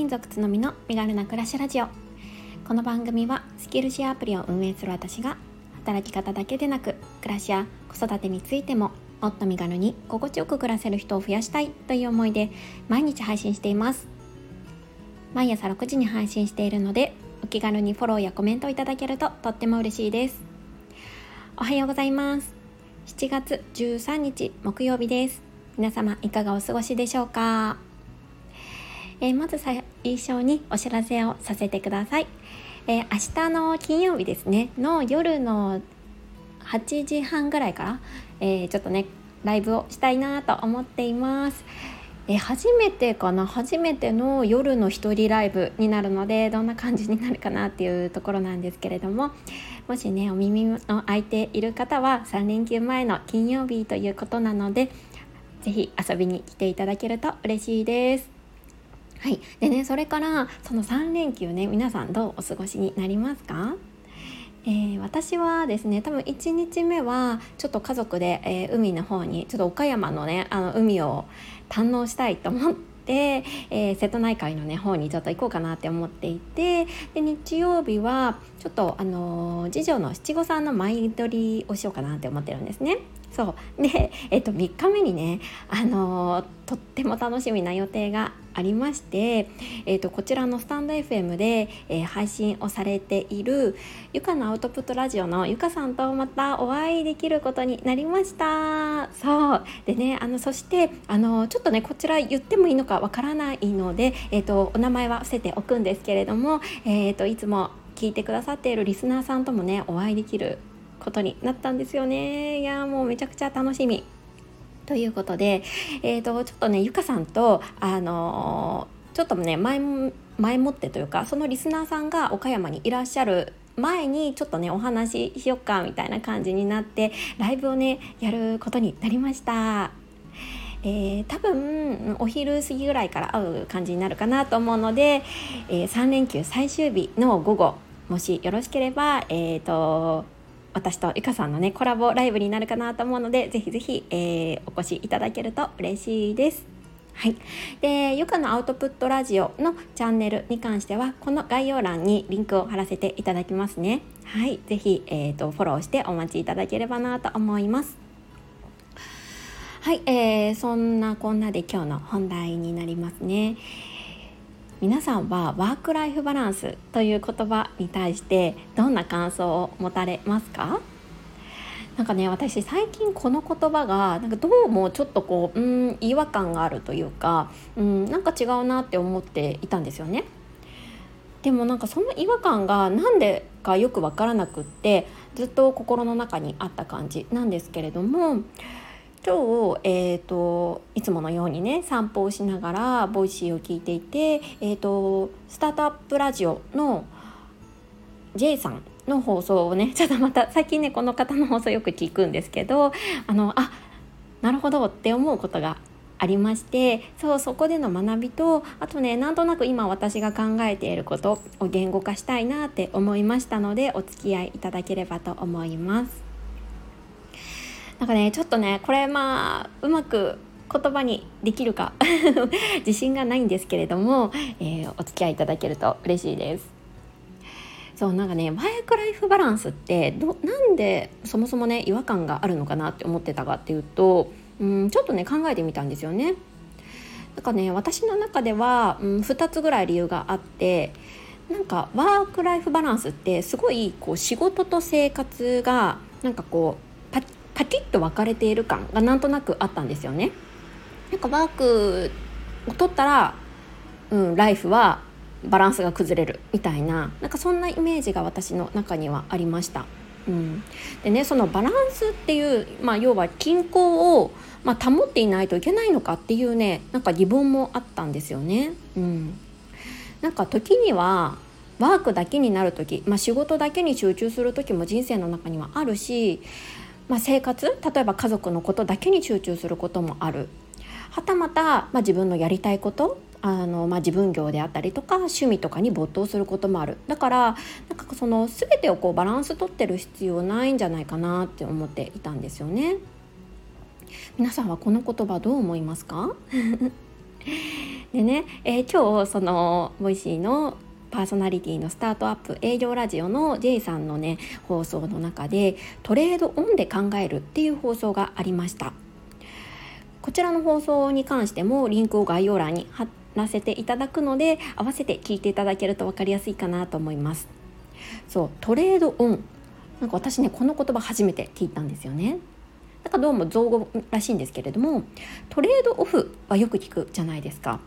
金属つのみの身軽な暮らしラジオ。この番組はスキルシェアアプリを運営する私が働き方だけでなく暮らしや子育てについてももっと身軽に心地よく暮らせる人を増やしたいという思いで毎日配信しています。毎朝6時に配信しているのでお気軽にフォローやコメントをいただけるととっても嬉しいです。おはようございます。7月13日木曜日です。皆様いかがお過ごしでしょうか？えー、まず最初にお知らせをさせてください、えー、明日の金曜日ですね。の夜の8時半ぐらいから、えー、ちょっとねライブをしたいなと思っています。え初めてかな？初めての夜の一人ライブになるのでどんな感じになるかなっていうところなんですけれどももしねお耳の開いている方は3連休前の金曜日ということなので是非遊びに来ていただけると嬉しいです。はい、でねそれからその3連休ね皆さんどうお過ごしになりますか？えー、私はですね多分1日目はちょっと家族で、えー、海の方にちょっと岡山のねあの海を堪能したいと思って、えー、瀬戸内海のね方にちょっと行こうかなって思っていてで日曜日はちょっとあの次女の七五三の舞取りをしようかなって思ってるんですね。そう。で、えっと、3日目にね、あのー、とっても楽しみな予定がありまして、えっと、こちらのスタンド FM で、えー、配信をされているゆかのアウトプットラジオのゆかさんとまたお会いできることになりました。そう。でねあのそしてあのちょっとねこちら言ってもいいのかわからないので、えっと、お名前は伏せておくんですけれども、えっと、いつも聞いてくださっているリスナーさんともねお会いできることになったんですよねいやもうめちゃくちゃ楽しみということで、えーと、ちょっとねゆかさんとあのー、ちょっとね前前もってというかそのリスナーさんが岡山にいらっしゃる前にちょっとねお話ししよっかみたいな感じになってライブをねやることになりました。えー、多分お昼過ぎぐらいから会う感じになるかなと思うので、えー、3連休最終日の午後もしよろしければ、えーと私とゆかさんのねコラボライブになるかなと思うのでぜひぜひ、えー、お越しいただけると嬉しいです。はい、でゆかのアウトプットラジオのチャンネルに関してはこの概要欄にリンクを貼らせていただきますね。はい、ぜひ、えーと、フォローしてお待ちいただければなと思います。はい、えー、そんなこんなで今日の本題になりますね。皆さんはワークライフバランスという言葉に対してどんな感想を持たれますか？なんかね私最近この言葉がなんかどうもちょっとこううん違和感があるというかうんなんか違うなって思っていたんですよね。でもなんかその違和感が何でかよく分からなくってずっと心の中にあった感じなんですけれども今日、えーと、いつものようにね散歩をしながら Voicy を聞いていて、えーと、スタートアップラジオの J さんの放送をね ちょっとまた最近ねこの方の放送よく聞くんですけどあのあなるほどって思うことがありましてそうそこでの学びとあとねなんとなく今私が考えていることを言語化したいなって思いましたのでお付き合いいただければと思います。なんかねちょっとねこれまあうまく言葉にできるか 自信がないんですけれども、えー、お付き合いいただけると嬉しいです。そうなんかねワークライフバランスってどなんでそもそもね違和感があるのかなって思ってたかっていうとうんちょっとね考えてみたんですよね。なんかね私の中では、うん、2つぐらい理由があってなんかワークライフバランスってすごいこう仕事と生活がなんかこうパキッと分かれている感がなんとなくあったんですよね。なんかワークを取ったら、うん、ライフはバランスが崩れるみたいななんかそんなイメージが私の中にはありました。うん、でねそのバランスっていう、まあ、要は均衡を、まあ、保っていないといけないのかっていうねなんか疑問もあったんですよね。うん、なんか時にはワークだけになる時、まあ、仕事だけに集中する時も人生の中にはあるしまあ、生活例えば家族のことだけに集中することもある。はたまた、まあ、自分のやりたいことあの、まあ、自分業であったりとか趣味とかに没頭することもある。だからなんかその全てをこうバランス取ってる必要ないんじゃないかなって思っていたんですよね。皆さんはこの言葉どう思いますか？でね、えー、今日その Voicy のパーソナリティのスタートアップ営業ラジオの J さんのね放送の中でトレードオンで考えるっていう放送がありました。こちらの放送に関してもリンクを概要欄に貼らせていただくので合わせて聞いていただけると分かりやすいかなと思います。そうトレードオン。なんか私ねこの言葉初めて聞いたんですよね。なんかどうも造語らしいんですけれどもトレードオフはよく聞くじゃないですか。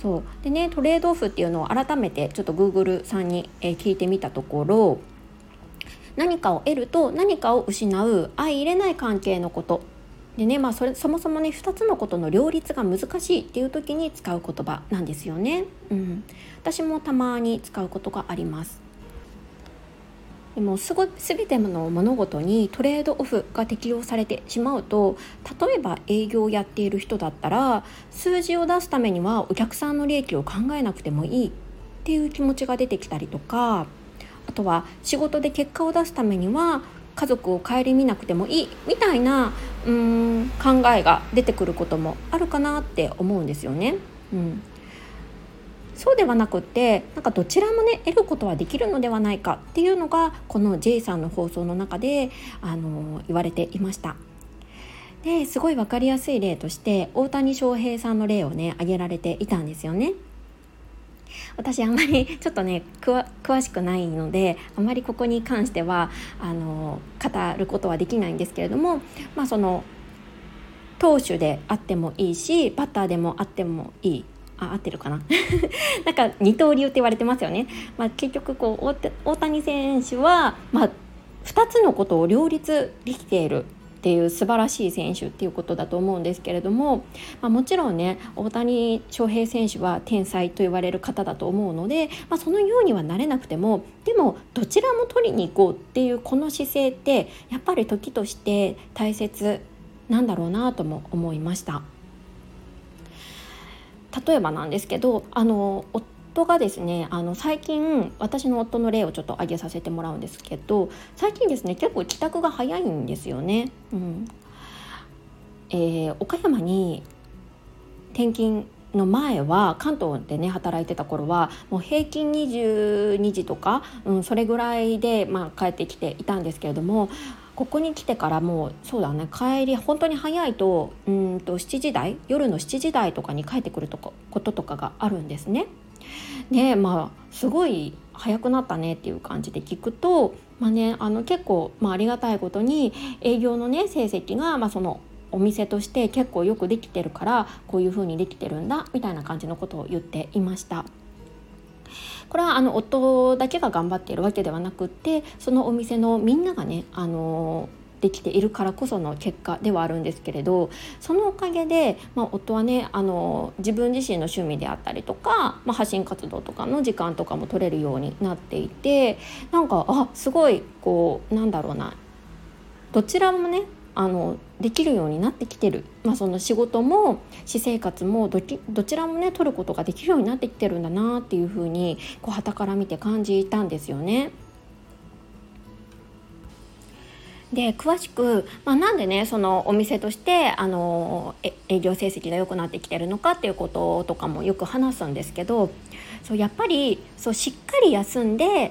そうでねトレードオフっていうのを改めてちょっと Google さんに、え、聞いてみたところ何かを得ると何かを失う相入れない関係のことでねまあそれそもそもね2つのことの両立が難しいっていう時に使う言葉なんですよね。うん、私もたまに使うことがあります。でもすご全ての物事にトレードオフが適用されてしまうと例えば営業をやっている人だったら数字を出すためにはお客さんの利益を考えなくてもいいっていう気持ちが出てきたりとかあとは仕事で結果を出すためには家族を顧みなくてもいいみたいなうーん考えが出てくることもあるかなって思うんですよね。うん、そうではなくってなんかどちらもね得ることはできるのではないかっていうのがこの J さんの放送の中であの言われていました。ですごい分かりやすい例として大谷翔平さんの例をね挙げられていたんですよね。私あんまり ちょっとね詳しくないのであまりここに関してはあの語ることはできないんですけれどもまあその投手であってもいいしバッターでもあってもいいあ合ってるかな？なんか二刀流って言われてますよね、まあ、結局こう大谷選手は、まあ、2つのことを両立できているっていう素晴らしい選手っていうことだと思うんですけれども、まあ、もちろんね大谷翔平選手は天才と言われる方だと思うので、まあ、そのようにはなれなくてもでもどちらも取りに行こうっていうこの姿勢ってやっぱり時として大切なんだろうなとも思いました。例えばなんですけどあの夫がですねあの最近私の夫の例をちょっと挙げさせてもらうんですけど最近ですね結構帰宅が早いんですよね。うんえー、岡山に転勤の前は関東でね働いてた頃はもう平均22時とか、うん、それぐらいで、まあ、帰ってきていたんですけれどもここに来てからもうそうだね帰り本当に早いとうんと7時台？夜の7時台とかに帰ってくるとかこととかがあるんですね。でまあすごい早くなったねっていう感じで聞くと、まあね、あの結構、まあ、ありがたいことに営業のね成績が、まあ、そのお店として結構よくできてるからこういう風にできてるんだみたいな感じのことを言っていました。これはあの夫だけが頑張っているわけではなくってそのお店のみんながねあのできているからこその結果ではあるんですけれどそのおかげで、まあ、夫はねあの自分自身の趣味であったりとか、まあ、発信活動とかの時間とかも取れるようになっていてなんかあすごいこうなんだろうな。どちらもねあのできるようになってきてる、まあ、その仕事も私生活もどどちらもね取ることができるようになってきてるんだなっていうふうにこう旗から見て感じたんですよね。で詳しく、まあ、なんでねそのお店としてあの営業成績が良くなってきてるのかっていうこととかもよく話すんですけどそうやっぱりそうしっかり休んで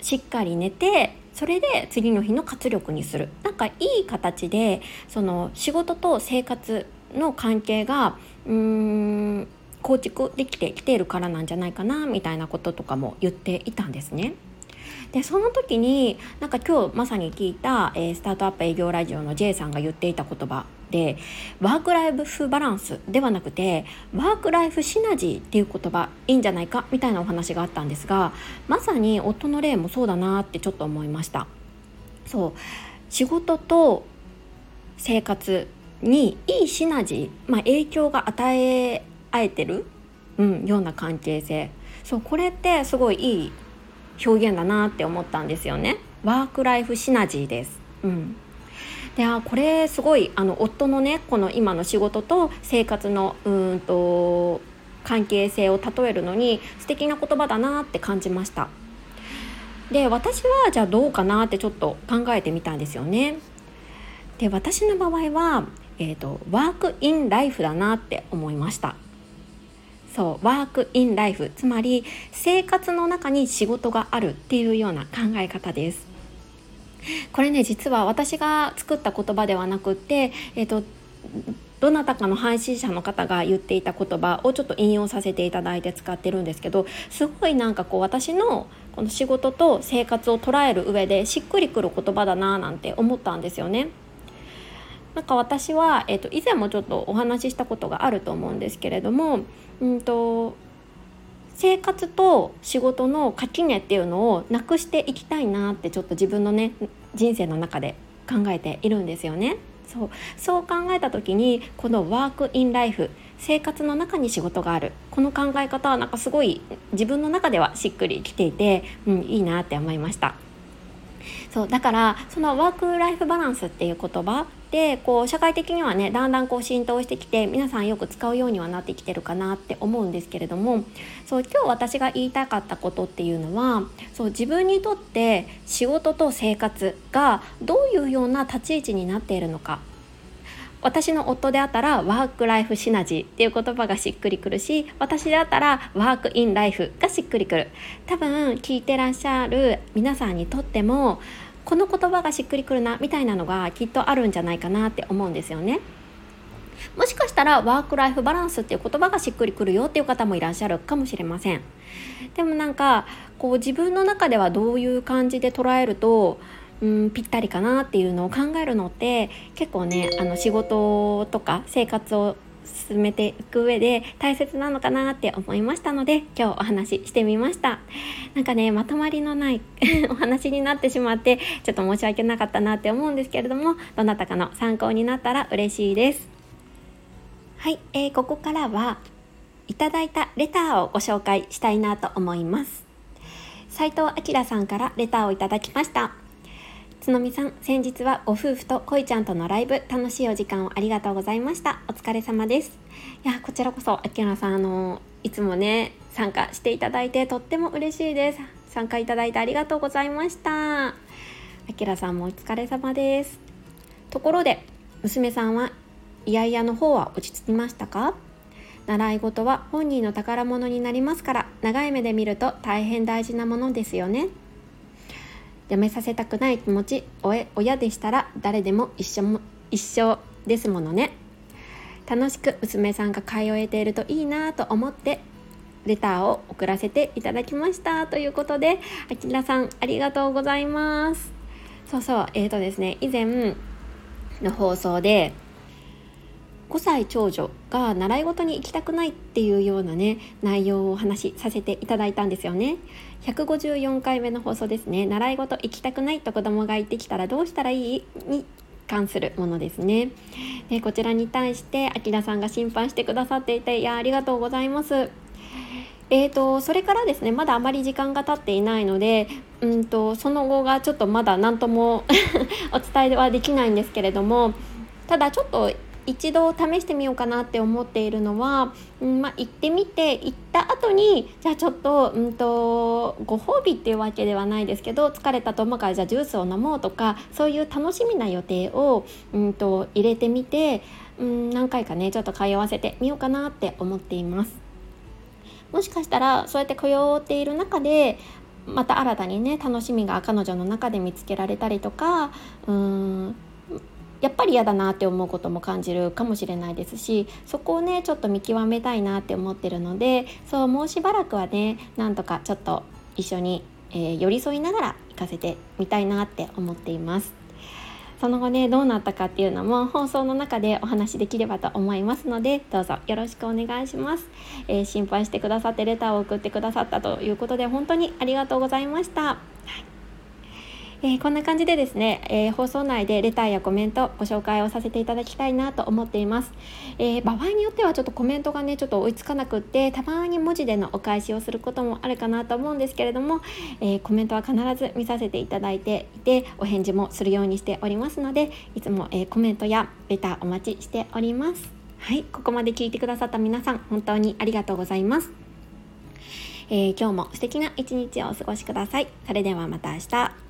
しっかり寝てそれで次の日の活力にするなんかいい形でその仕事と生活の関係がうーん構築できてきているからなんじゃないかなみたいなこととかも言っていたんですね。でその時になんか今日まさに聞いた、えー、スタートアップ営業ラジオの J さんが言っていた言葉でワークライフバランスではなくてワークライフシナジーっていう言葉いいんじゃないかみたいなお話があったんですがまさに夫の例もそうだなってちょっと思いました。そう。仕事と生活にいいシナジー、まあ、影響が与え合えてる、うん、ような関係性。そうこれってすごいいい表現だなって思ったんですよね。ワークライフシナジーです、うん、であこれすごいあの夫のねこの今の仕事と生活のうんと関係性を例えるのに素敵な言葉だなって感じました。で私はじゃあどうかなってちょっと考えてみたんですよね。で私の場合は、えーと、ワークインライフだなって思いました。そうワークインライフ。つまり生活の中に仕事があるっていうような考え方です。これね実は私が作った言葉ではなくって、えーと、どなたかの配信者の方が言っていた言葉をちょっと引用させていただいて使ってるんですけどすごいなんかこう私のこの仕事と生活を捉える上でしっくりくる言葉だななんて思ったんですよね。なんか私は、えーと、以前もちょっとお話ししたことがあると思うんですけれども、うんと、生活と仕事の垣根っていうのをなくしていきたいなってちょっと自分のね人生の中で考えているんですよね。そうそう考えた時にこのワークインライフ生活の中に仕事があるこの考え方はなんかすごい自分の中ではしっくりきていて、うん、いいなって思いました。そうだからそのワークライフバランスっていう言葉でこう社会的にはねだんだんこう浸透してきて皆さんよく使うようにはなってきてるかなって思うんですけれどもそう今日私が言いたかったことっていうのはそう自分にとって仕事と生活がどういうような立ち位置になっているのか。私の夫であったらワークライフシナジーっていう言葉がしっくりくるし私であったらワークインライフがしっくりくる。多分聞いてらっしゃる皆さんにとってもこの言葉がしっくりくるなみたいなのがきっとあるんじゃないかなって思うんですよね。もしかしたらワークライフバランスっていう言葉がしっくりくるよっていう方もいらっしゃるかもしれません。でもなんかこう自分の中ではどういう感じで捉えるとうんぴったりかなっていうのを考えるのって結構ねあの仕事とか生活を進めていく上で大切なのかなって思いましたので今日お話ししてみました。なんかねまとまりのない お話になってしまってちょっと申し訳なかったなって思うんですけれどもどなたかの参考になったら嬉しいです。はい、えー、ここからはいただいたレターをご紹介したいなと思います。斉藤明さんからレターをいただきました。つのみさん、先日はご夫婦とこいちゃんとのライブ、楽しいお時間をありがとうございました。お疲れ様です。いや、こちらこそ、あきらさん、あの、いつもね、参加していただいてとっても嬉しいです。参加いただいてありがとうございました。あきらさんもお疲れ様です。ところで、娘さんは、イヤイヤの方は落ち着きましたか？習い事は本人の宝物になりますから長い目で見ると大変大事なものですよね辞めさせたくない気持ち親でしたら誰でも一緒も一緒ですものね。楽しく娘さんが通えているといいなと思ってレターを送らせていただきました。ということであきらさんありがとうございます。そうそうえーとですね以前の放送で5歳長女が習い事に行きたくないっていうようなね内容をお話しさせていただいたんですよね。154回目の放送ですね。習い事行きたくないと子供が言ってきたらどうしたらいい？に関するものですね。でこちらに対してあきらさんが心配してくださっていていやありがとうございます。えーと、それからですねまだあまり時間が経っていないのでうんとその後がちょっとまだ何とも お伝えはできないんですけれどもただちょっと一度試してみようかなって思っているのは、うんまあ、行ってみて行った後にじゃあちょっと,、うんと、ご褒美っていうわけではないですけど疲れたと思うからじゃあジュースを飲もうとかそういう楽しみな予定を、うんと、入れてみて、うん、何回かねちょっと通わせてみようかなって思っています。もしかしたらそうやって通っている中でまた新たにね楽しみが彼女の中で見つけられたりとかうんやっぱり嫌だなって思うことも感じるかもしれないですしそこをねちょっと見極めたいなって思ってるのでそうもうしばらくはねなんとかちょっと一緒に、えー、寄り添いながら行かせてみたいなって思っています。その後ねどうなったかっていうのも放送の中でお話しできればと思いますのでどうぞよろしくお願いします、えー、心配してくださってレターを送ってくださったということで本当にありがとうございました、えー、こんな感じでですね、えー、放送内でレターやコメントご紹介をさせていただきたいなと思っています、えー、場合によってはちょっとコメントがねちょっと追いつかなくってたまに文字でのお返しをすることもあるかなと思うんですけれども、えコメントは必ず見させていただいていてお返事もするようにしておりますのでいつも、えコメントやレターお待ちしておりますはいここまで聞いてくださった皆さん本当にありがとうございますえ、今日も素敵な一日をお過ごしください。それではまた明日。